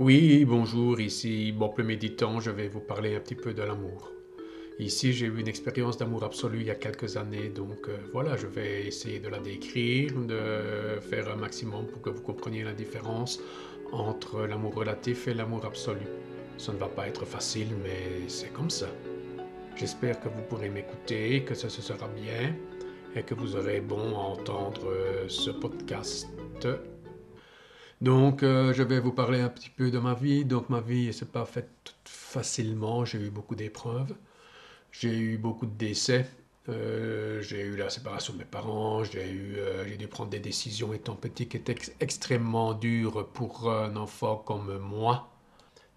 Oui, bonjour, ici Bob le méditant, je vais vous parler un petit peu de l'amour. Ici, j'ai eu une expérience d'amour absolu il y a quelques années, donc euh, voilà, je vais essayer de la décrire, de faire un maximum pour que vous compreniez la différence entre l'amour relatif et l'amour absolu. Ça ne va pas être facile, mais c'est comme ça. J'espère que vous pourrez m'écouter, que ça se sera bien et que vous aurez bon à entendre euh, ce podcast. Donc, euh, je vais vous parler un petit peu de ma vie. Donc, ma vie ne s'est pas faite facilement. J'ai eu beaucoup d'épreuves. J'ai eu beaucoup de décès. Euh, j'ai eu la séparation de mes parents. J'ai eu, euh, j'ai dû prendre des décisions étant petit qui étaient extrêmement dures pour un enfant comme moi.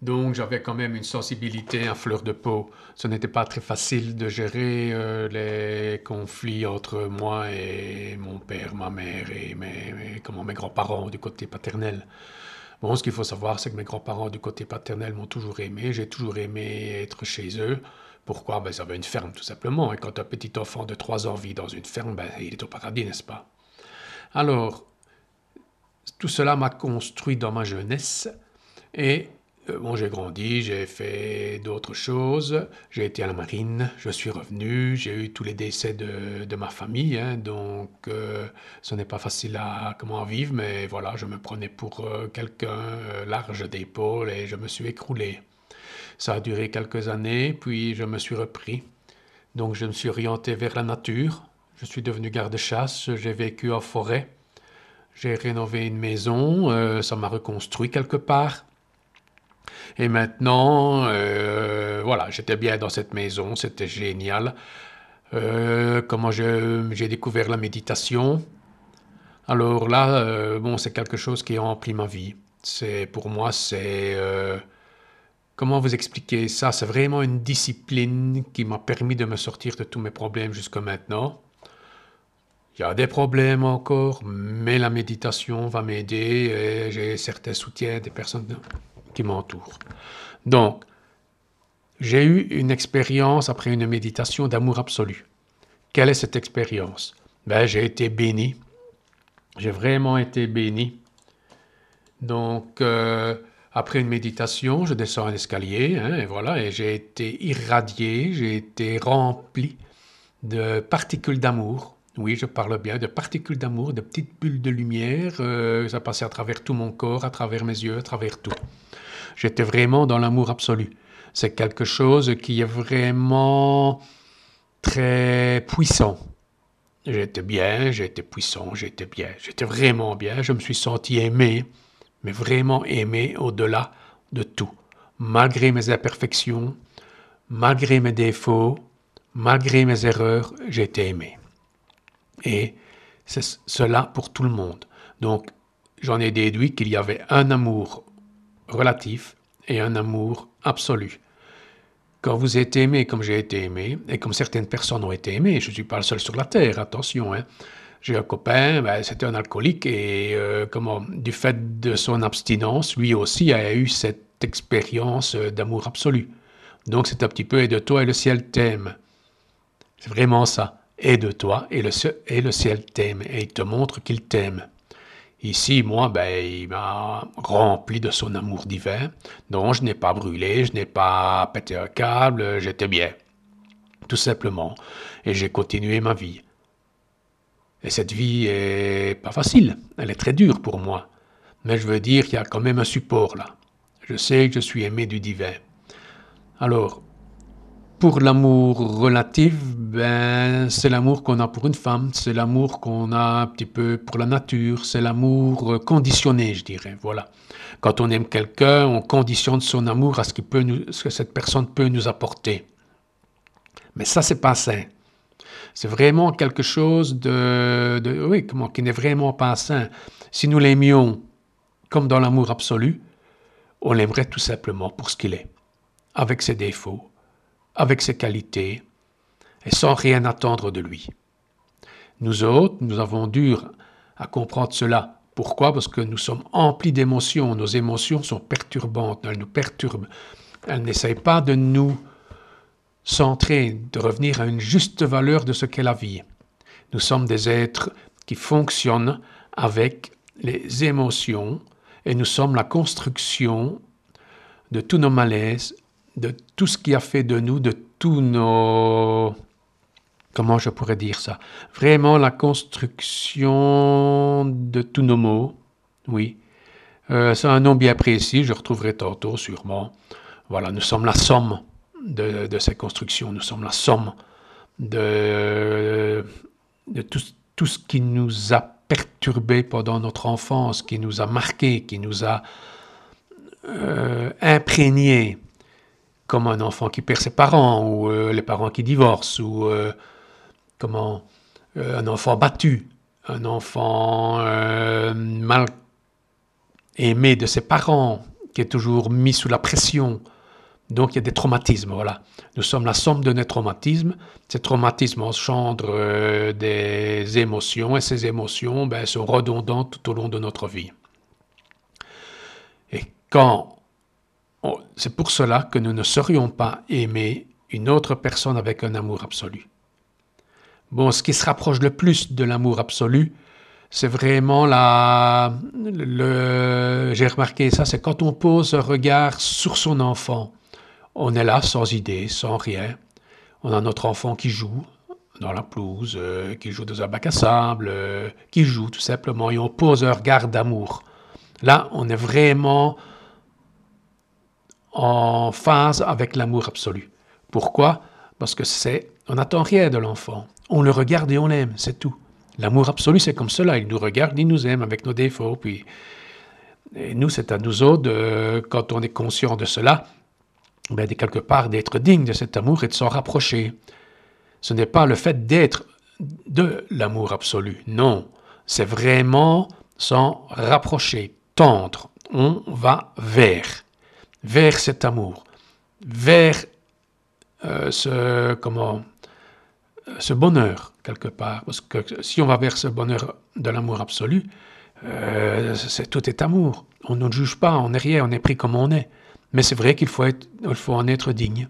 Donc j'avais quand même une sensibilité à fleur de peau. Ce n'était pas très facile de gérer euh, les conflits entre moi et mon père, ma mère et mes, comment, mes grands-parents du côté paternel. Bon, ce qu'il faut savoir, c'est que mes grands-parents du côté paternel m'ont toujours aimé. J'ai toujours aimé être chez eux. Pourquoi? Ben, Ils avaient une ferme, tout simplement. Et quand un petit enfant de 3 ans vit dans une ferme, ben, il est au paradis, n'est-ce pas? Alors, tout cela m'a construit dans ma jeunesse. Et bon, j'ai grandi, j'ai fait d'autres choses, j'ai été à la marine, je suis revenu, j'ai eu tous les décès de, de ma famille, hein, donc euh, ce n'est pas facile à comment vivre, mais voilà, je me prenais pour euh, quelqu'un large d'épaule et je me suis écroulé. Ça a duré quelques années, puis je me suis repris. Donc je me suis orienté vers la nature, je suis devenu garde-chasse, j'ai vécu en forêt, j'ai rénové une maison, ça m'a reconstruit quelque part. Et maintenant, euh, voilà, j'étais bien dans cette maison, c'était génial. Euh, comment j'ai découvert la méditation. Alors là, euh, bon, c'est quelque chose qui a rempli ma vie. C'est pour moi, c'est comment vous expliquer ça? C'est vraiment une discipline qui m'a permis de me sortir de tous mes problèmes jusqu'à maintenant. Il y a des problèmes encore, mais la méditation va m'aider. J'ai certains soutiens des personnes qui m'entourent. Donc, j'ai eu une expérience après une méditation d'amour absolu. Quelle est cette expérience? Ben, J'ai été béni. J'ai vraiment été béni. Donc, euh, après une méditation, je descends un escalier, hein, et voilà, et j'ai été irradié, j'ai été rempli de particules d'amour. Oui, je parle bien de particules d'amour, de petites bulles de lumière. Euh, ça passait à travers tout mon corps, à travers mes yeux, à travers tout. J'étais vraiment dans l'amour absolu. C'est quelque chose qui est vraiment très puissant. J'étais bien, j'étais puissant, j'étais bien, j'étais vraiment bien. Je me suis senti aimé, mais vraiment aimé au-delà de tout. Malgré mes imperfections, malgré mes défauts, malgré mes erreurs, j'étais aimé. Et c'est cela pour tout le monde. Donc, j'en ai déduit qu'il y avait un amour relatif et un amour absolu. Quand vous êtes aimé comme j'ai été aimé, et comme certaines personnes ont été aimées, je ne suis pas le seul sur la Terre, attention, hein. j'ai un copain, ben, c'était un alcoolique, et euh, comment, du fait de son abstinence, lui aussi a eu cette expérience euh, d'amour absolu. Donc c'est un petit peu aide-toi et le ciel t'aime. C'est vraiment ça. Aide-toi et le, et le ciel t'aime, et il te montre qu'il t'aime. Ici, moi, ben, il m'a rempli de son amour divin. Donc, je n'ai pas brûlé, je n'ai pas pété un câble, j'étais bien. Tout simplement. Et j'ai continué ma vie. Et cette vie est pas facile. Elle est très dure pour moi. Mais je veux dire qu'il y a quand même un support là. Je sais que je suis aimé du divin. Alors, pour l'amour relatif, ben, c'est l'amour qu'on a pour une femme, c'est l'amour qu'on a un petit peu pour la nature, c'est l'amour conditionné, je dirais. Voilà. Quand on aime quelqu'un, on conditionne son amour à ce, peut ce que cette personne peut nous apporter. Mais ça, c'est pas sain. C'est vraiment quelque chose de, de oui, comment, qui n'est vraiment pas sain. Si nous l'aimions comme dans l'amour absolu, on l'aimerait tout simplement pour ce qu'il est, avec ses défauts, avec ses qualités, et sans rien attendre de lui. Nous autres, nous avons dur à comprendre cela. Pourquoi? Parce que nous sommes emplis d'émotions. Nos émotions sont perturbantes, elles nous perturbent. Elles n'essayent pas de nous centrer, de revenir à une juste valeur de ce qu'est la vie. Nous sommes des êtres qui fonctionnent avec les émotions et nous sommes la construction de tous nos malaises, de tout ce qui a fait de nous, de tous nos... Comment je pourrais dire ça? Vraiment la construction de tous nos mots, oui. Euh, c'est un nom bien précis, je retrouverai tantôt sûrement. Voilà, nous sommes la somme de, ces constructions, nous sommes la somme de, de tout, tout ce qui nous a perturbé pendant notre enfance, qui nous a marqué, qui nous a euh, imprégné, comme un enfant qui perd ses parents, ou euh, les parents qui divorcent, ou euh, comment un enfant battu, un enfant mal aimé de ses parents, qui est toujours mis sous la pression. Donc il y a des traumatismes, voilà. Nous sommes la somme de nos traumatismes. Ces traumatismes engendrent des émotions, et ces émotions ben, sont redondantes tout au long de notre vie. Quand c'est pour cela que nous ne saurions pas aimer une autre personne avec un amour absolu. Bon, ce qui se rapproche le plus de l'amour absolu, c'est vraiment la. Le, j'ai remarqué ça, c'est quand on pose un regard sur son enfant. On est là sans idée, sans rien. On a notre enfant qui joue dans la pelouse, euh, qui joue dans un bac à sable, euh, qui joue tout simplement, et on pose un regard d'amour. Là, on est vraiment en phase avec l'amour absolu. Pourquoi? Parce que c'est, on n'attend rien de l'enfant. On le regarde et on l'aime, c'est tout. L'amour absolu, c'est comme cela. Il nous regarde, il nous aime avec nos défauts. Puis, et nous, c'est à nous autres, quand on est conscient de cela, ben, de quelque part d'être digne de cet amour et de s'en rapprocher. Ce n'est pas le fait d'être de l'amour absolu, non. C'est vraiment s'en rapprocher, tendre. On va vers vers cet amour, vers euh, ce, comment, ce bonheur, quelque part. Parce que si on va vers ce bonheur de l'amour absolu, euh, tout est amour. On ne juge pas, on n'est rien, on est pris comme on est. Mais c'est vrai qu'il faut, il faut en être digne.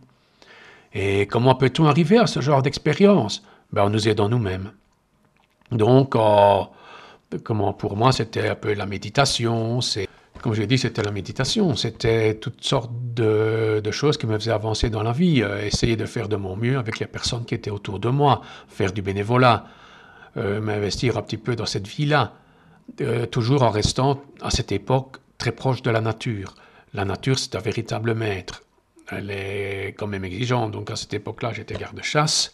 Et comment peut-on arriver à ce genre d'expérience? Ben, En nous aidant nous-mêmes. Donc, comment pour moi, c'était un peu la méditation, c'est comme je l'ai dit, c'était la méditation, c'était toutes sortes de, choses qui me faisaient avancer dans la vie, euh, essayer de faire de mon mieux avec les personnes qui étaient autour de moi, faire du bénévolat, euh, m'investir un petit peu dans cette vie-là, euh, toujours en restant à cette époque très proche de la nature. La nature, c'est un véritable maître. Elle est quand même exigeante, donc à cette époque-là, j'étais garde-chasse.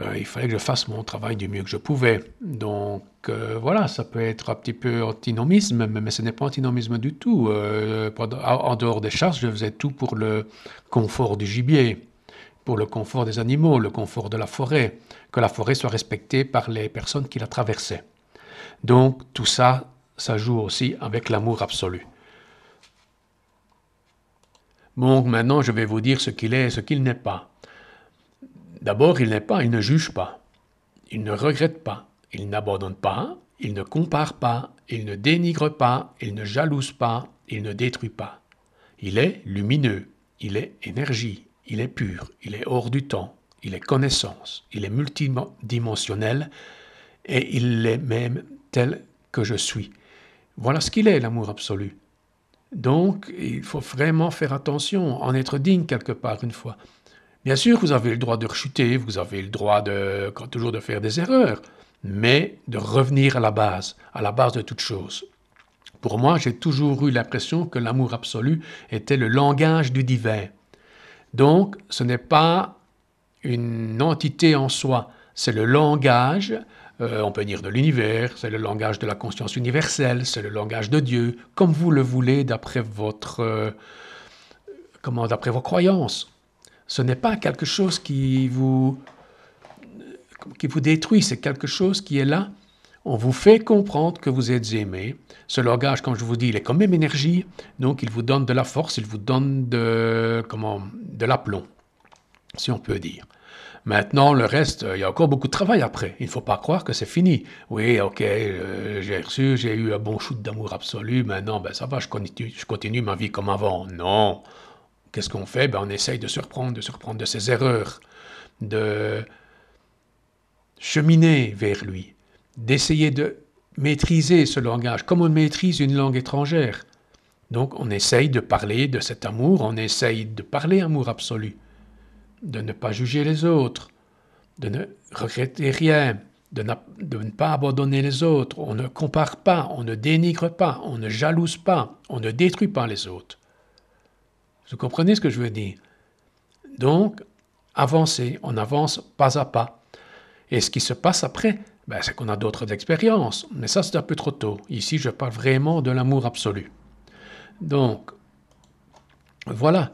Euh, il fallait que je fasse mon travail du mieux que je pouvais. Donc euh, voilà, ça peut être un petit peu antinomisme, mais ce n'est pas antinomisme du tout. Euh, en dehors des chasses, je faisais tout pour le confort du gibier, pour le confort des animaux, le confort de la forêt, que la forêt soit respectée par les personnes qui la traversaient. Donc tout ça, ça joue aussi avec l'amour absolu. Donc maintenant, je vais vous dire ce qu'il est et ce qu'il n'est pas. D'abord, il n'est pas, il ne juge pas, il ne regrette pas, il n'abandonne pas, il ne compare pas, il ne dénigre pas, il ne jalouse pas, il ne détruit pas. Il est lumineux, il est énergie, il est pur, il est hors du temps, il est connaissance, il est multidimensionnel. Et il est même tel que je suis. Voilà ce qu'il est, l'amour absolu. Donc, il faut vraiment faire attention, en être digne quelque part une fois. Bien sûr, vous avez le droit de rechuter, vous avez le droit de, toujours de faire des erreurs, mais de revenir à la base, à la base de toute chose. Pour moi, j'ai toujours eu l'impression que l'amour absolu était le langage du divin. Donc, ce n'est pas une entité en soi, c'est le langage, euh, on peut dire de l'univers, c'est le langage de la conscience universelle, c'est le langage de Dieu, comme vous le voulez d'après votre, euh, comment, d'après vos croyances. Ce n'est pas quelque chose qui vous, qui vous détruit, c'est quelque chose qui est là. On vous fait comprendre que vous êtes aimé. Ce langage, comme je vous dis, il est quand même énergie, donc il vous donne de la force, il vous donne de, comment, de l'aplomb, si on peut dire. Maintenant, le reste, il y a encore beaucoup de travail après. Il ne faut pas croire que c'est fini. Oui, ok, euh, j'ai reçu, j'ai eu un bon shoot d'amour absolu. Maintenant, ben ça va, je continue, je continue ma vie comme avant. Non, Qu'est-ce qu'on fait? Ben, On essaye de se reprendre, de se reprendre de ses erreurs, de cheminer vers lui, d'essayer de maîtriser ce langage, comme on maîtrise une langue étrangère. Donc on essaye de parler de cet amour, on essaye de parler amour absolu, de ne pas juger les autres, de ne regretter rien, de, ne pas abandonner les autres, on ne compare pas, on ne dénigre pas, on ne jalouse pas, on ne détruit pas les autres. Vous comprenez ce que je veux dire? Donc, avancer, on avance pas à pas. Et ce qui se passe après, ben, c'est qu'on a d'autres expériences, mais ça c'est un peu trop tôt. Ici, je parle vraiment de l'amour absolu. Donc, voilà.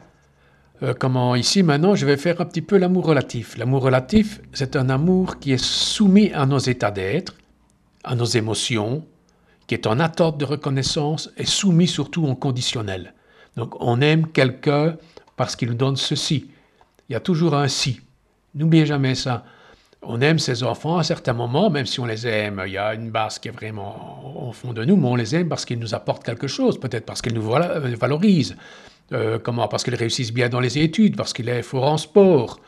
Euh, comment ici maintenant, je vais faire un petit peu l'amour relatif. L'amour relatif, c'est un amour qui est soumis à nos états d'être, à nos émotions, qui est en attente de reconnaissance et soumis surtout en conditionnel. Donc, on aime quelqu'un parce qu'il nous donne ceci. Il y a toujours un si. N'oubliez jamais ça. On aime ses enfants à certains moments, même si on les aime, il y a une base qui est vraiment au fond de nous, mais on les aime parce qu'ils nous apportent quelque chose, peut-être parce qu'ils nous euh, valorisent. Euh, comment? Parce qu'ils réussissent bien dans les études, parce qu'il est fort en sport.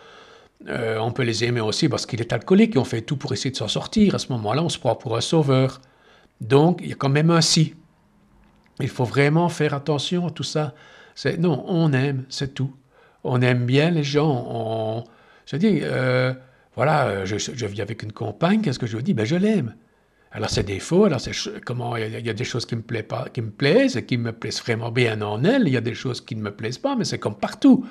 Euh, on peut les aimer aussi parce qu'il est alcoolique et on fait tout pour essayer de s'en sortir. À ce moment-là, on se prend pour un sauveur. Donc, il y a quand même un si. Il faut vraiment faire attention à tout ça. Non, on aime, c'est tout. On aime bien les gens. On, je dis, voilà, euh, je, vis avec une compagne, qu'est-ce que je dis? Ben, je l'aime. Alors, c'est défauts, alors c'est comment il y, a des choses qui me, plaisent qui me plaisent et qui me plaisent vraiment bien en elle, il y a des choses qui ne me plaisent pas, mais c'est comme partout.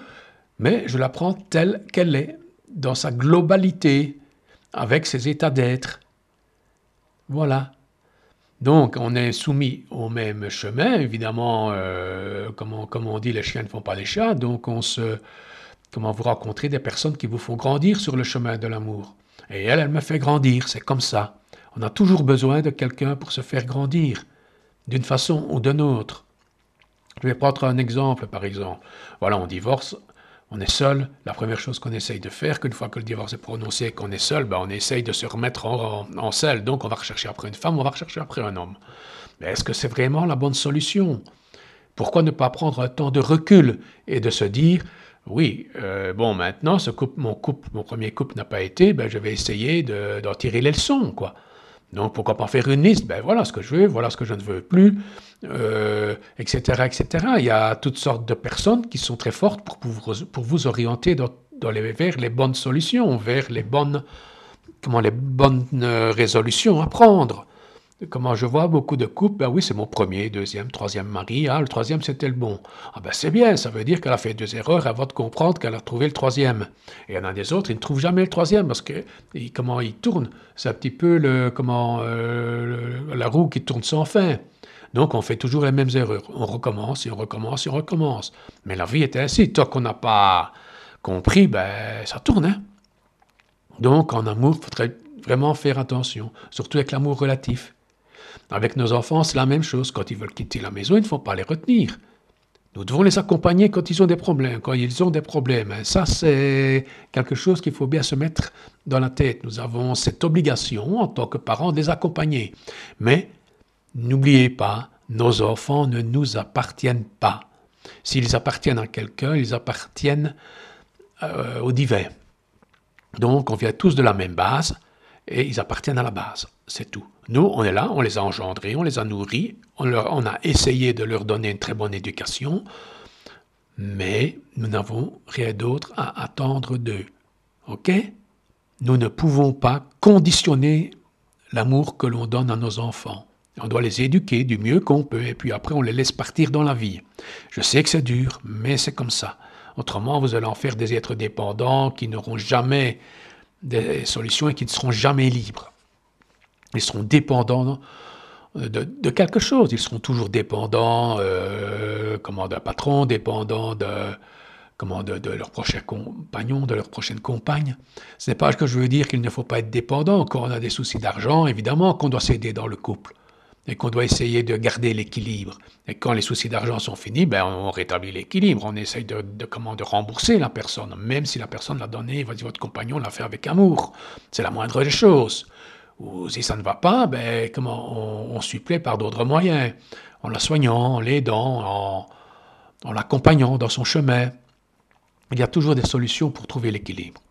Mais je la prends telle qu'elle est, dans sa globalité, avec ses états d'être. Voilà. Donc, on est soumis au même chemin, évidemment, euh, comme, on, comme, on, dit, les chiens ne font pas les chats, donc on se, Comment vous rencontrez des personnes qui vous font grandir sur le chemin de l'amour. Et elle, elle me fait grandir, c'est comme ça. On a toujours besoin de quelqu'un pour se faire grandir, d'une façon ou d'une autre. Je vais prendre un exemple, par exemple. Voilà, on divorce, on est seul. La première chose qu'on essaye de faire, qu'une fois que le divorce est prononcé et qu'on est seul, ben on essaye de se remettre en, en, selle. Donc on va rechercher après une femme, on va rechercher après un homme. Mais est-ce que c'est vraiment la bonne solution? Pourquoi ne pas prendre un temps de recul et de se dire, oui, euh, bon, maintenant, ce mon couple, mon premier couple n'a pas été, ben, je vais essayer d'en tirer les leçons, quoi. Donc, pourquoi pas faire une liste? Ben voilà ce que je veux, voilà ce que je ne veux plus, etc., euh, etc. Il y a toutes sortes de personnes qui sont très fortes pour, vous orienter les, vers les bonnes solutions, vers les bonnes, comment, les bonnes euh, résolutions à prendre. Comment je vois beaucoup de couples, ben oui, c'est mon premier, deuxième, troisième mari, ah, le troisième c'était le bon. Ah ben c'est bien, ça veut dire qu'elle a fait deux erreurs avant de comprendre qu'elle a trouvé le troisième. Et il y en a des autres, ils ne trouvent jamais le troisième parce que comment ils tournent, c'est un petit peu le, comment, euh, la roue qui tourne sans fin. Donc on fait toujours les mêmes erreurs. On recommence et on recommence et on recommence. Mais la vie est ainsi. Tant qu'on n'a pas compris, ben ça tourne. Hein. Donc en amour, il faudrait vraiment faire attention, surtout avec l'amour relatif. Avec nos enfants, c'est la même chose. Quand ils veulent quitter la maison, il ne faut pas les retenir. Nous devons les accompagner quand ils ont des problèmes, quand ils ont des problèmes. Ça, c'est quelque chose qu'il faut bien se mettre dans la tête. Nous avons cette obligation, en tant que parents, de les accompagner. Mais n'oubliez pas, nos enfants ne nous appartiennent pas. S'ils appartiennent à quelqu'un, ils appartiennent euh, au divin. Donc, on vient tous de la même base et ils appartiennent à la base. C'est tout. Nous, on est là, on les a engendrés, on les a nourris, on, a essayé de leur donner une très bonne éducation, mais nous n'avons rien d'autre à attendre d'eux. OK? Nous ne pouvons pas conditionner l'amour que l'on donne à nos enfants. On doit les éduquer du mieux qu'on peut et puis après on les laisse partir dans la vie. Je sais que c'est dur, mais c'est comme ça. Autrement, vous allez en faire des êtres dépendants qui n'auront jamais des solutions et qui ne seront jamais libres. Ils seront dépendants de, quelque chose. Ils seront toujours dépendants euh, d'un patron, dépendants de, comment, de leur prochain compagnon, de leur prochaine compagne. Ce n'est pas que je veux dire qu'il ne faut pas être dépendant. Quand on a des soucis d'argent, évidemment qu'on doit s'aider dans le couple et qu'on doit essayer de garder l'équilibre. Et quand les soucis d'argent sont finis, ben, on rétablit l'équilibre, on essaye de, comment, de rembourser la personne, même si la personne l'a donné, votre compagnon l'a fait avec amour. C'est la moindre des choses. Ou si ça ne va pas, ben, on, supplée par d'autres moyens, en la soignant, en l'aidant, en, en l'accompagnant dans son chemin. Il y a toujours des solutions pour trouver l'équilibre.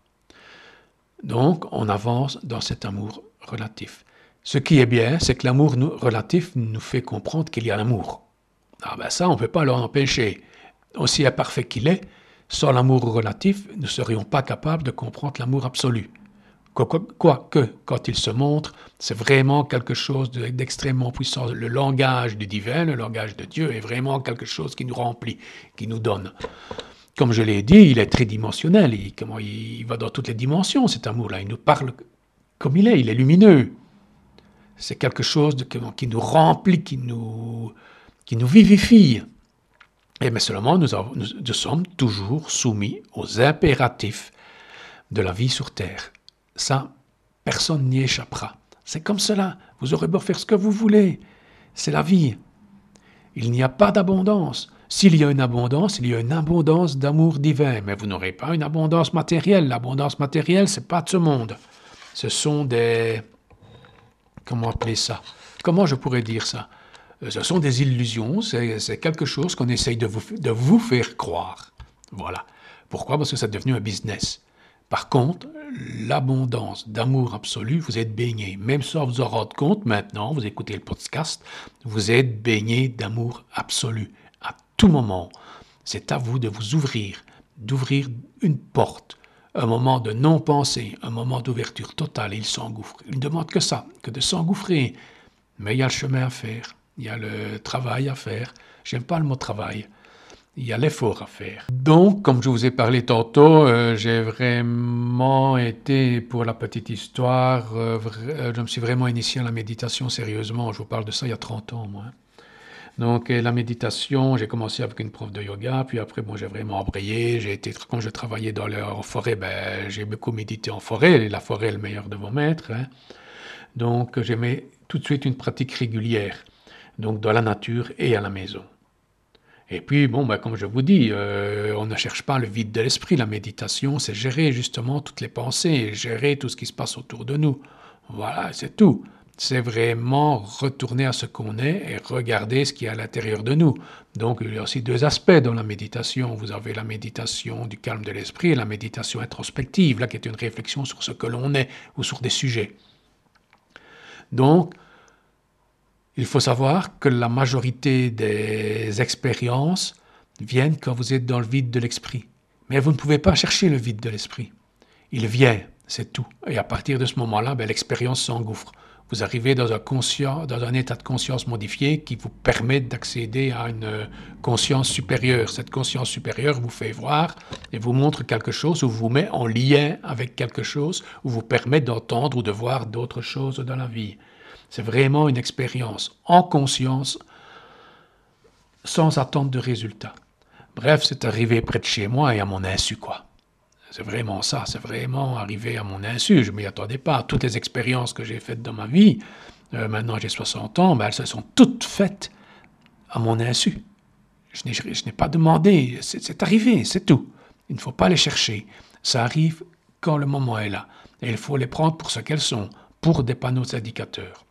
Donc, on avance dans cet amour relatif. Ce qui est bien, c'est que l'amour relatif nous fait comprendre qu'il y a l'amour. Ah ben ça, on ne peut pas l'en empêcher. Aussi imparfait qu'il est, sans l'amour relatif, nous ne serions pas capables de comprendre l'amour absolu. Quoique, quand il se montre, c'est vraiment quelque chose d'extrêmement puissant. Le langage du divin, le langage de Dieu est vraiment quelque chose qui nous remplit, qui nous donne. Comme je l'ai dit, il est tridimensionnel. Il, comment, il va dans toutes les dimensions, cet amour-là. Il nous parle comme il est, il est lumineux. C'est quelque chose qui nous remplit, qui nous, qui nous vivifie. Mais seulement nous sommes toujours soumis aux impératifs de la vie sur Terre. Ça, personne n'y échappera. C'est comme cela. Vous aurez beau faire ce que vous voulez. C'est la vie. Il n'y a pas d'abondance. S'il y a une abondance, il y a une abondance d'amour divin, mais vous n'aurez pas une abondance matérielle. L'abondance matérielle, c'est pas de ce monde. Ce sont des... Comment appeler ça? Comment je pourrais dire ça? Euh, Ce sont des illusions, c'est quelque chose qu'on essaye de vous, de vous faire croire. Voilà. Pourquoi? Parce que c'est devenu un business. Par contre, l'abondance d'amour absolu, vous êtes baigné. Même sans vous en rendre compte maintenant, vous écoutez le podcast, vous êtes baigné d'amour absolu. À tout moment, c'est à vous de vous ouvrir, d'ouvrir une porte, un moment de non-pensée, un moment d'ouverture totale, il s'engouffre. Il ne demande que ça, que de s'engouffrer. Mais il y a le chemin à faire, il y a le travail à faire. J'aime pas le mot travail il y a l'effort à faire. Donc, comme je vous ai parlé tantôt, euh, j'ai vraiment été, pour la petite histoire, euh, euh, je me suis vraiment initié à la méditation sérieusement. Je vous parle de ça il y a 30 ans, moi. Donc, la méditation, j'ai commencé avec une prof de yoga, puis après, bon, j'ai vraiment embrayé. J'ai été, quand je travaillais dans forêt, ben, j'ai beaucoup médité en forêt. La forêt est le meilleur de vos maîtres. Hein. Donc, j'ai mis tout de suite une pratique régulière, donc dans la nature et à la maison. Et puis, bon, bah, comme je vous dis, euh, on ne cherche pas le vide de l'esprit. La méditation, c'est gérer justement toutes les pensées, gérer tout ce qui se passe autour de nous. Voilà, c'est tout. C'est vraiment retourner à ce qu'on est et regarder ce qui est à l'intérieur de nous. Donc, il y a aussi deux aspects dans la méditation. Vous avez la méditation du calme de l'esprit et la méditation introspective, là, qui est une réflexion sur ce que l'on est ou sur des sujets. Donc, il faut savoir que la majorité des expériences viennent quand vous êtes dans le vide de l'esprit. Mais vous ne pouvez pas chercher le vide de l'esprit. Il vient, c'est tout. Et à partir de ce moment-là, ben, l'expérience s'engouffre. Vous arrivez dans un, dans un état de conscience modifié qui vous permet d'accéder à une conscience supérieure. Cette conscience supérieure vous fait voir et vous montre quelque chose ou vous met en lien avec quelque chose ou vous permet d'entendre ou de voir d'autres choses dans la vie. C'est vraiment une expérience en conscience, sans attente de résultat. Bref, c'est arrivé près de chez moi et à mon insu, quoi. C'est vraiment ça, c'est vraiment arrivé à mon insu. Je ne m'y attendais pas. Toutes les expériences que j'ai faites dans ma vie, euh, maintenant j'ai 60 ans, ben, elles se sont toutes faites à mon insu. Je n'ai pas demandé, c'est arrivé, c'est tout. Il ne faut pas les chercher. Ça arrive quand le moment est là. Et il faut les prendre pour ce qu'elles sont, pour des panneaux indicateurs.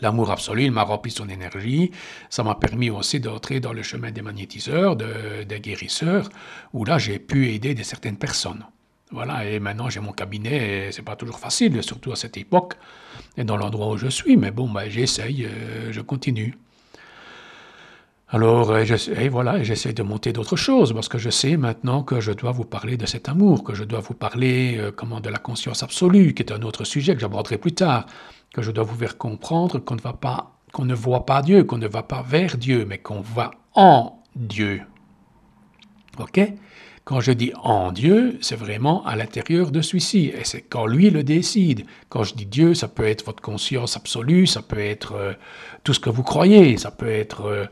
L'amour absolu, il m'a rempli son énergie. Ça m'a permis aussi d'entrer dans le chemin des magnétiseurs, des guérisseurs, où là, j'ai pu aider des certaines personnes. Voilà, et maintenant j'ai mon cabinet, et c'est pas toujours facile, surtout à cette époque, et dans l'endroit où je suis, mais bon, ben, j'essaye, euh, je continue. Alors, euh, et voilà, j'essaie de monter d'autres choses, parce que je sais maintenant que je dois vous parler de cet amour, que je dois vous parler euh, de la conscience absolue, qui est un autre sujet que j'aborderai plus tard que je dois vous faire comprendre qu'on ne voit pas Dieu, qu'on ne va pas vers Dieu, mais qu'on va en Dieu. OK? Quand je dis en Dieu, c'est vraiment à l'intérieur de celui-ci, et c'est quand lui le décide. Quand je dis Dieu, ça peut être votre conscience absolue, ça peut être euh, tout ce que vous croyez, ça peut être euh,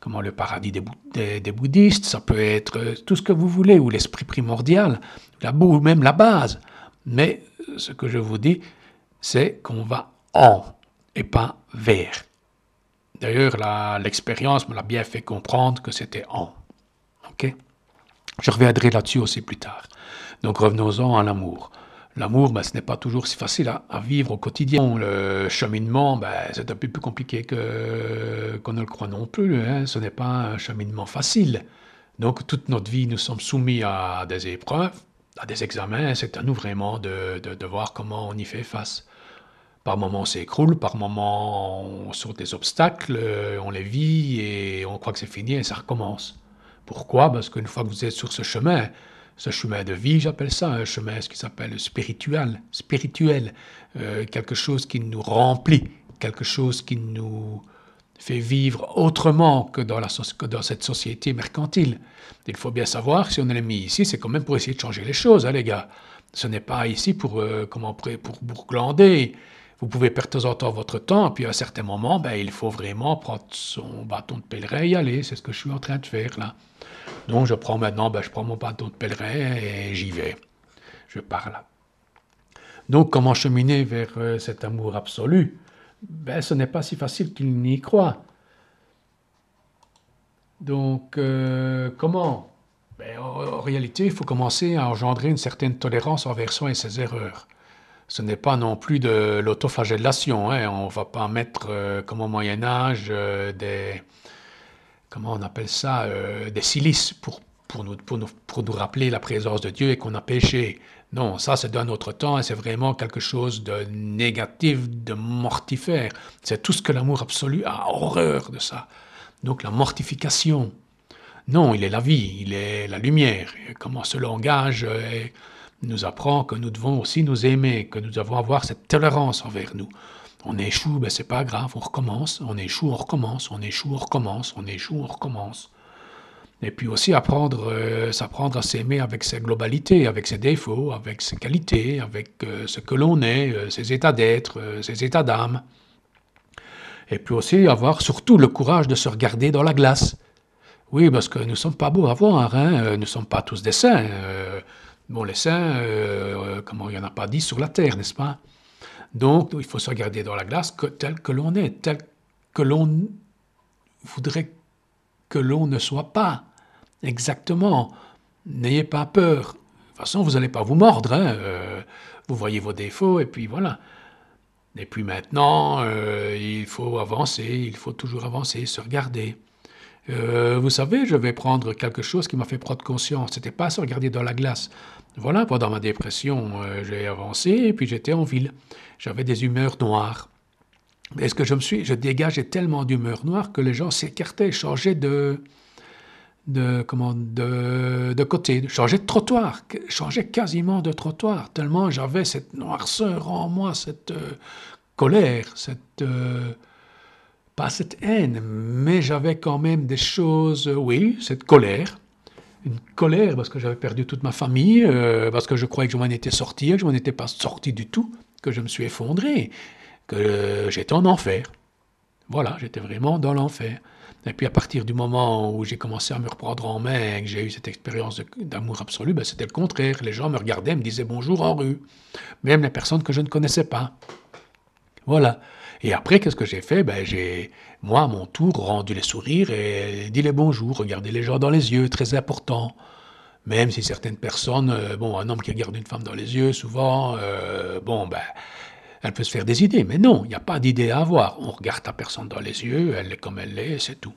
comment le paradis des, des, bouddhistes, ça peut être euh, tout ce que vous voulez, ou l'esprit primordial, la, ou même la base. Mais ce que je vous dis, c'est qu'on va en et pas vers. D'ailleurs, l'expérience me l'a bien fait comprendre que c'était en. Ok? Je reviendrai là-dessus aussi plus tard. Donc revenons-en à l'amour. L'amour, ben, ce n'est pas toujours si facile à, vivre au quotidien. Le cheminement, ben, c'est un peu plus compliqué que, qu'on ne le croit non plus. Hein. Ce n'est pas un cheminement facile. Donc toute notre vie, nous sommes soumis à des épreuves, à des examens. C'est à nous vraiment de, de, de voir comment on y fait face. Par moments, on s'écroule, par moments, on saute des obstacles, euh, on les vit et on croit que c'est fini et ça recommence. Pourquoi? Parce qu'une fois que vous êtes sur ce chemin, ce chemin de vie, j'appelle ça un chemin ce qui s'appelle spirituel, spirituel, euh, quelque chose qui nous remplit, quelque chose qui nous fait vivre autrement que dans, cette société mercantile. Il faut bien savoir si on est mis ici, c'est quand même pour essayer de changer les choses, hein, les gars. Ce n'est pas ici pour, euh, comment, pour bourglander. Vous pouvez perdre de temps en temps votre temps, puis à un certain moment, ben, il faut vraiment prendre son bâton de pèlerin et y aller. C'est ce que je suis en train de faire là. Donc je prends maintenant, ben, je prends mon bâton de pèlerin et j'y vais. Je pars là. Donc comment cheminer vers euh, cet amour absolu? Ben, Ce n'est pas si facile qu'il n'y croit. Donc euh, comment? Ben, en réalité, il faut commencer à engendrer une certaine tolérance envers soi et ses erreurs ce n'est pas non plus de l'autoflagellation. Hein. On ne va pas mettre, euh, comme au Moyen Âge, euh, des... Comment on appelle ça euh, Des silices pour, pour, nous, pour, nous, pour nous rappeler la présence de Dieu et qu'on a péché. Non, ça c'est d'un autre temps et c'est vraiment quelque chose de négatif, de mortifère. C'est tout ce que l'amour absolu a horreur de ça. Donc la mortification. Non, il est la vie, il est la lumière. comment ce langage nous apprend que nous devons aussi nous aimer, que nous devons avoir cette tolérance envers nous. On échoue, ben c'est pas grave, on recommence, on échoue, on recommence, on échoue, on recommence, on échoue, on recommence. Et puis aussi apprendre, euh, s'apprendre à s'aimer avec ses globalités, avec ses défauts, avec ses qualités, avec euh, ce que l'on est, euh, ses états d'être, ses états d'âme. Et puis aussi avoir surtout le courage de se regarder dans la glace. Oui, parce que nous ne sommes pas beaux à voir, hein, nous ne sommes pas tous des saints. Bon, les saints, euh, comment il n'y en a pas dix sur la terre, n'est-ce pas? Donc, il faut se regarder dans la glace tel que l'on est, tel que l'on voudrait que l'on ne soit pas. Exactement. N'ayez pas peur. De toute façon, vous n'allez pas vous mordre. Hein. Euh, vous voyez vos défauts et puis voilà. Et puis maintenant, euh, il faut avancer, il faut toujours avancer, se regarder. Euh, vous savez, je vais prendre quelque chose qui m'a fait prendre conscience. C'était pas se regarder dans la glace. Voilà, pendant ma dépression, euh, j'ai avancé et puis j'étais en ville. J'avais des humeurs noires. Est-ce que je me suis, je dégageais tellement d'humeurs noires que les gens s'écartaient, changeaient de, de, comment, de, de côté, changeaient de trottoir, changeaient quasiment de trottoir, tellement j'avais cette noirceur en moi, cette euh, colère, cette pas cette haine, mais j'avais quand même des choses, euh, oui, cette colère. Une colère parce que j'avais perdu toute ma famille, euh, parce que je croyais que je m'en étais sorti, que je m'en étais pas sorti du tout, que je me suis effondré, que j'étais en enfer. Voilà, j'étais vraiment dans l'enfer. Et puis à partir du moment où j'ai commencé à me reprendre en main, que j'ai eu cette expérience d'amour absolu, ben c'était le contraire. Les gens me regardaient, me disaient bonjour en rue, même les personnes que je ne connaissais pas. Voilà. Et après, qu'est-ce que j'ai fait? Ben, J'ai, moi, à mon tour, rendu les sourires et dit les bonjours, regardé les gens dans les yeux, très important. Même si certaines personnes, euh, bon, un homme qui regarde une femme dans les yeux, souvent, euh, bon, ben, elle peut se faire des idées. Mais non, il n'y a pas d'idée à avoir. On regarde la personne dans les yeux, elle est comme elle est, c'est tout.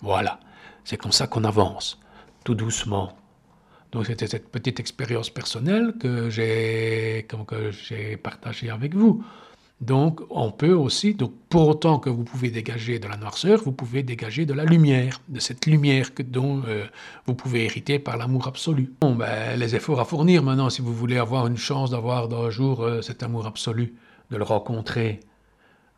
Voilà. C'est comme ça qu'on avance, tout doucement. Donc c'était cette petite expérience personnelle que j'ai, que j'ai partagée avec vous. Donc, on peut aussi, donc pour autant que vous pouvez dégager de la noirceur, vous pouvez dégager de la lumière, de cette lumière que, dont euh, vous pouvez hériter par l'amour absolu. Bon, ben, les efforts à fournir maintenant, si vous voulez avoir une chance d'avoir un jour euh, cet amour absolu, de le rencontrer.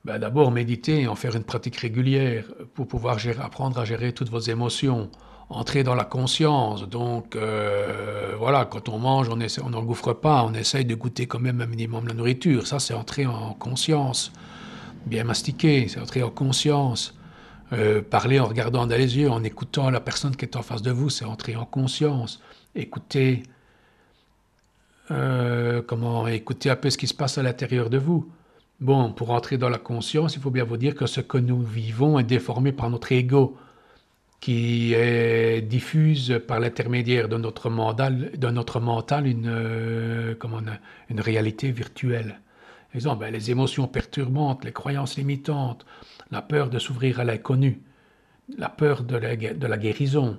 Ben, D'abord, méditer, en faire une pratique régulière pour pouvoir apprendre à gérer toutes vos émotions entrer dans la conscience. Donc euh, voilà, quand on mange, on n'engouffre pas, on essaye de goûter quand même un minimum la nourriture. Ça, c'est entrer en conscience. Bien mastiquer, c'est entrer en conscience. Euh, parler en regardant dans les yeux, en écoutant la personne qui est en face de vous, c'est entrer en conscience. Écouter, euh, comment écouter un peu ce qui se passe à l'intérieur de vous. Bon, pour entrer dans la conscience, il faut bien vous dire que ce que nous vivons est déformé par notre ego qui est, diffuse par l'intermédiaire de notre mental, de mental une, euh, une réalité virtuelle. Exemple, ben, les émotions perturbantes, les croyances limitantes, la peur de s'ouvrir à l'inconnu, la peur de la, guérison.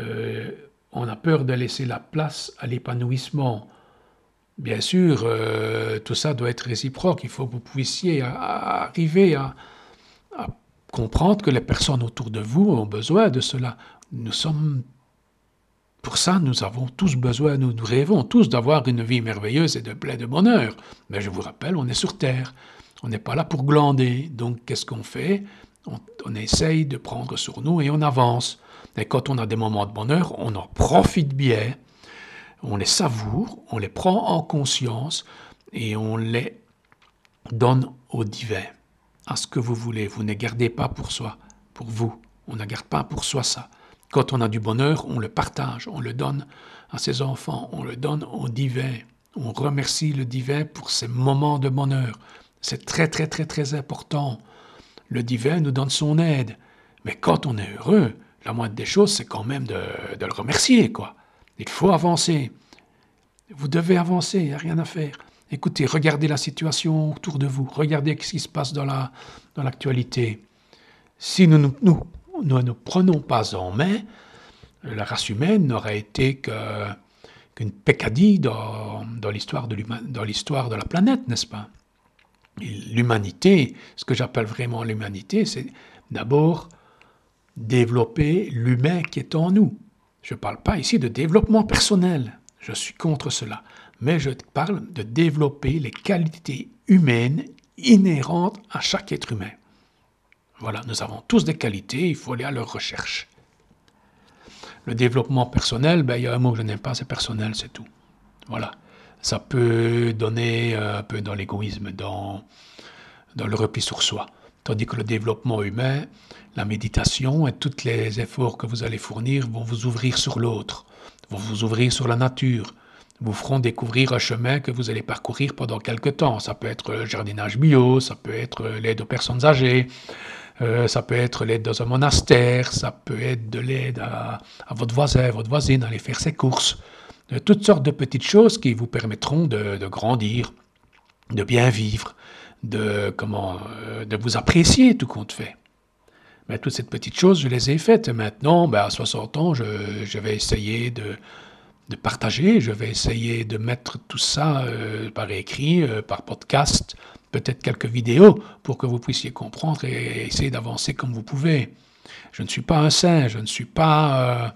Euh, on a peur de laisser la place à l'épanouissement. Bien sûr, euh, tout ça doit être réciproque. Il faut que vous puissiez arriver à, comprendre que les personnes autour de vous ont besoin de cela. Nous sommes pour ça, nous avons tous besoin, nous, rêvons tous d'avoir une vie merveilleuse et de plein de bonheur. Mais je vous rappelle, on est sur Terre. On n'est pas là pour glander. Donc, qu'est-ce qu'on fait? On, on, essaye de prendre sur nous et on avance. Et quand on a des moments de bonheur, on en profite bien on les savoure, on les prend en conscience et on les donne au divin, à ce que vous voulez. Vous ne gardez pas pour soi, pour vous. On ne garde pas pour soi ça. Quand on a du bonheur, on le partage, on le donne à ses enfants, on le donne au divin. On remercie le divin pour ces moments de bonheur. C'est très très très très important. Le divin nous donne son aide. Mais quand on est heureux, la moindre des choses, c'est quand même de, le remercier, quoi. Il faut avancer. Vous devez avancer, il n'y a rien à faire. Écoutez, regardez la situation autour de vous, regardez ce qui se passe dans l'actualité. La, dans si nous ne nous, nous, nous, prenons pas en main, la race humaine n'aurait été qu'une peccadille dans, dans l'histoire de, de la planète, n'est-ce pas? L'humanité, ce que j'appelle vraiment l'humanité, c'est d'abord développer l'humain qui est en nous. Je ne parle pas ici de développement personnel, je suis contre cela, mais je parle de développer les qualités humaines inhérentes à chaque être humain. Voilà, nous avons tous des qualités, il faut aller à leur recherche. Le développement personnel, ben, il y a un mot que je n'aime pas, c'est personnel, c'est tout. Voilà. Ça peut donner un peu dans l'égoïsme, dans, dans le repli sur soi. Tandis que le développement humain, la méditation et tous les efforts que vous allez fournir vont vous ouvrir sur l'autre, vont vous ouvrir sur la nature, vous feront découvrir un chemin que vous allez parcourir pendant quelque temps. Ça peut être le jardinage bio, ça peut être l'aide aux personnes âgées, euh, ça peut être l'aide dans un monastère, ça peut être de l'aide à, votre voisin, votre voisine, aller faire ses courses. De toutes sortes de petites choses qui vous permettront de, grandir, de bien vivre, de, comment, euh, de vous apprécier tout compte fait. Mais toutes ces petites choses, je les ai faites. Maintenant, ben, à 60 ans, je vais essayer de, de, partager, je vais essayer de mettre tout ça euh, par écrit, euh, par podcast, peut-être quelques vidéos, pour que vous puissiez comprendre et, essayer d'avancer comme vous pouvez. Je ne suis pas un saint, je ne suis pas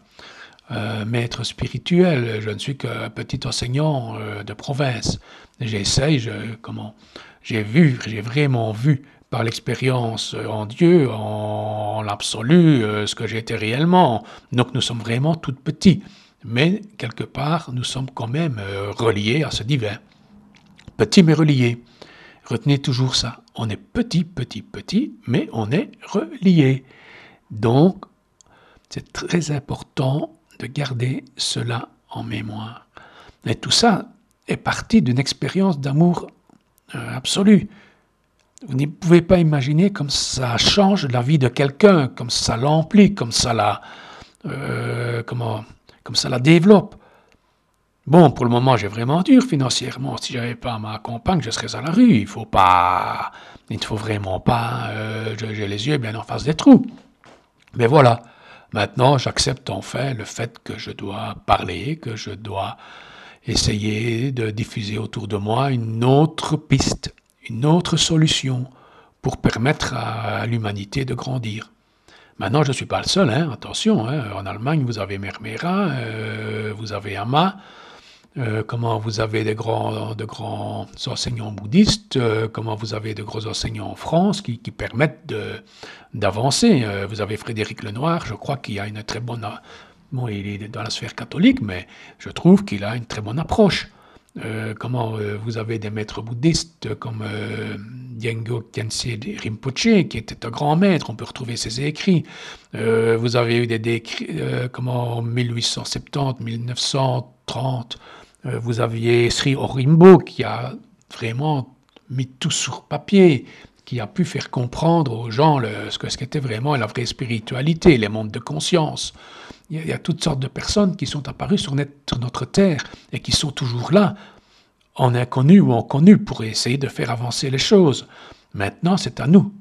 euh, maître spirituel, je ne suis qu'un petit enseignant de province. J'essaye, je, comment, j'ai vu, j'ai vraiment vu par l'expérience en Dieu, en, l'absolu, euh, ce que j'étais réellement. Donc nous sommes vraiment tout petits. Mais quelque part, nous sommes quand même euh, reliés à ce divin. Petits mais reliés. Retenez toujours ça. On est petit, petit, petit, mais on est reliés. Donc, c'est très important de garder cela en mémoire. Et tout ça est parti d'une expérience d'amour euh, absolu. Vous ne pouvez pas imaginer comme ça change la vie de quelqu'un, comme ça l'emplit, comme ça la, euh, comment, comme ça la développe. Bon, pour le moment, j'ai vraiment dur financièrement. Si j'avais pas ma compagne, je serais à la rue. Il faut pas, il ne faut vraiment pas. Euh, j'ai les yeux bien en face des trous. Mais voilà. Maintenant, j'accepte enfin le fait que je dois parler, que je dois essayer de diffuser autour de moi une autre piste, une autre solution pour permettre à l'humanité de grandir. Maintenant, je ne suis pas le seul, hein, attention. Hein. en Allemagne, vous avez Mermera, euh, vous avez Ama, euh, comment vous avez de grands enseignants bouddhistes, euh, comment vous avez de gros enseignants en France qui, permettent d'avancer. vous avez Frédéric Lenoir, je crois qu'il a une très bonne Bon, il est dans la sphère catholique, mais je trouve qu'il a une très bonne approche. Euh, comment euh, vous avez des maîtres bouddhistes comme euh, Khyentse Rinpoche, qui était un grand maître, on peut retrouver ses écrits. vous avez eu des, écrits, comment en 1870, 1930, vous aviez Sri Aurimbo qui a vraiment mis tout sur papier, qui a pu faire comprendre aux gens ce qu'était vraiment la vraie spiritualité, les mondes de conscience. Il y, a, toutes sortes de personnes qui sont apparues sur notre, terre et qui sont toujours là, en inconnu ou en connu, pour essayer de faire avancer les choses. Maintenant, c'est à nous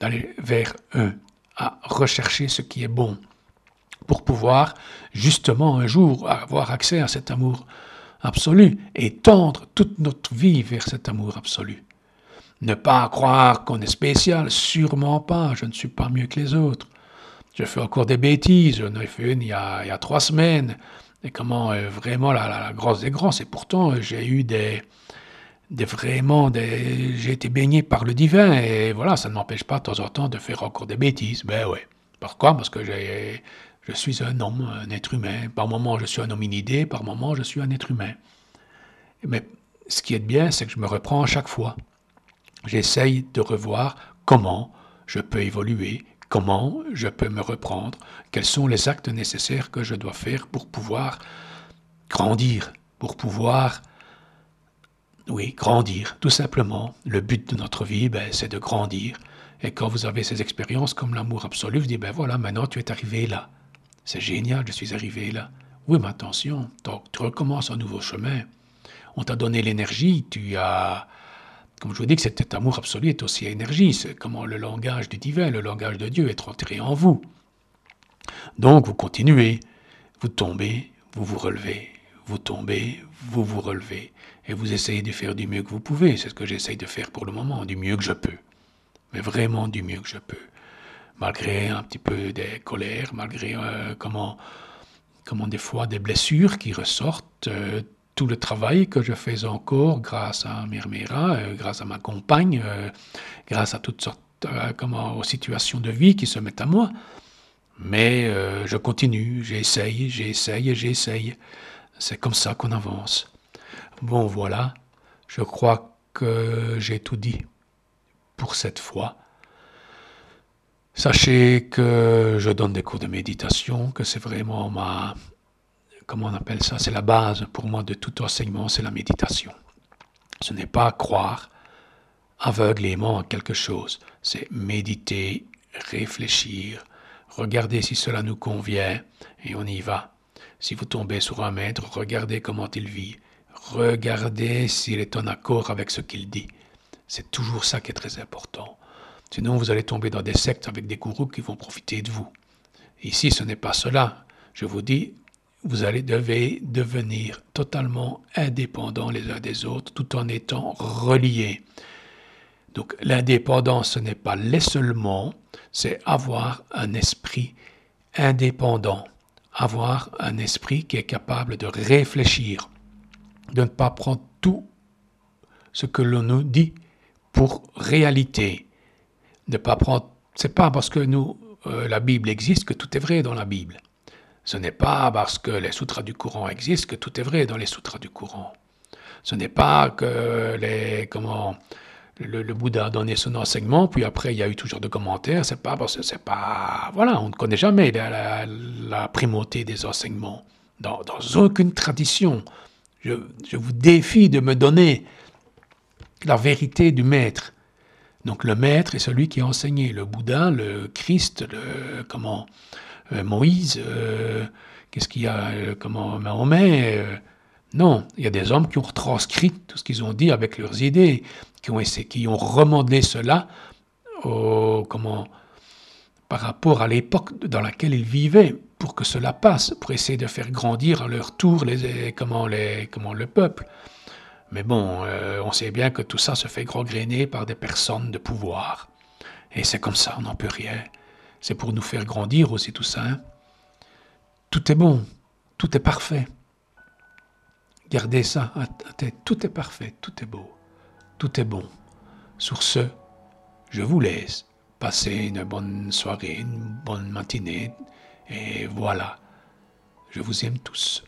d'aller vers eux, à rechercher ce qui est bon, pour pouvoir justement un jour avoir accès à cet amour absolu et tendre toute notre vie vers cet amour absolu. Ne pas croire qu'on est spécial, sûrement pas, je ne suis pas mieux que les autres. Je fais encore des bêtises, j'en ai fait une il y a, trois semaines, et comment euh, vraiment la, grosse des grands, et pourtant euh, j'ai eu des, des vraiment des, j'ai été baigné par le divin, et voilà, ça ne m'empêche pas de temps en temps de faire encore des bêtises, ben ouais. Pourquoi? Parce que j'ai, je suis un homme, un être humain. Par moments, je suis un hominidé, par moments, je suis un être humain. Mais ce qui est bien, c'est que je me reprends à chaque fois j'essaye de revoir comment je peux évoluer, comment je peux me reprendre, quels sont les actes nécessaires que je dois faire pour pouvoir grandir, pour pouvoir, oui, grandir, tout simplement. Le but de notre vie, ben, c'est de grandir. Et quand vous avez ces expériences comme l'amour absolu, vous dites, ben voilà, maintenant tu es arrivé là. C'est génial, je suis arrivé là. Oui, mais attention, tu recommences un nouveau chemin. On t'a donné l'énergie, tu as comme je vous dis que cet amour absolu est aussi énergie, c'est comment le langage du divin, le langage de Dieu est entré en vous. Donc vous continuez, vous tombez, vous vous relevez, vous tombez, vous vous relevez, et vous essayez de faire du mieux que vous pouvez. C'est ce que j'essaye de faire pour le moment, du mieux que je peux. Mais vraiment du mieux que je peux. Malgré un petit peu des colères, malgré euh, comment, comment des fois des blessures qui ressortent, euh, tout le travail que je fais encore grâce à Myrmera, euh, grâce à ma compagne, euh, grâce à toutes sortes euh, comment, aux situations de vie qui se mettent à moi. Mais je continue, j'essaye, j'essaye, j'essaye. C'est comme ça qu'on avance. Bon, voilà, je crois que j'ai tout dit pour cette fois. Sachez que je donne des cours de méditation, que c'est vraiment ma, comment on appelle ça? C'est la base pour moi de tout enseignement, c'est la méditation. Ce n'est pas croire aveuglément à quelque chose, c'est méditer, réfléchir, regarder si cela nous convient et on y va. Si vous tombez sur un maître, regardez comment il vit, regardez s'il est en accord avec ce qu'il dit. C'est toujours ça qui est très important. Sinon, vous allez tomber dans des sectes avec des gourous qui vont profiter de vous. Ici, ce n'est pas cela. Je vous dis, vous allez devez devenir totalement indépendants les uns des autres tout en étant reliés. Donc l'indépendance, ce n'est pas les c'est avoir un esprit indépendant, avoir un esprit qui est capable de réfléchir, de ne pas prendre tout ce que l'on nous dit pour réalité, ne pas prendre. C'est pas parce que nous euh, la Bible existe que tout est vrai dans la Bible. Ce n'est pas parce que les sutras du courant existent que tout est vrai dans les sutras du courant. Ce n'est pas que les, comment, le, Bouddha a donné son enseignement, puis après il y a eu toujours de commentaires. C'est pas parce que c'est pas, voilà, on ne connaît jamais la, primauté des enseignements dans, aucune tradition. Je, je, vous défie de me donner la vérité du maître. Donc le maître est celui qui a enseigné. Le Bouddha, le Christ, le comment, Moïse, euh, qu'est-ce qu'il y a, euh, comment Mahomet. non, il y a des hommes qui ont retranscrit tout ce qu'ils ont dit avec leurs idées, qui ont, essayé, qui ont remodelé cela au, comment, par rapport à l'époque dans laquelle ils vivaient, pour que cela passe, pour essayer de faire grandir à leur tour les, comment, les, comment le peuple. Mais bon, on sait bien que tout ça se fait gros-grainer par des personnes de pouvoir. Et c'est comme ça, on n'en peut rien. C'est pour nous faire grandir aussi tout ça. Hein. Tout est bon, tout est parfait. Gardez ça à tête, tout est parfait, tout est beau, tout est bon. Sur ce, je vous laisse passer une bonne soirée, une bonne matinée, et voilà, je vous aime tous.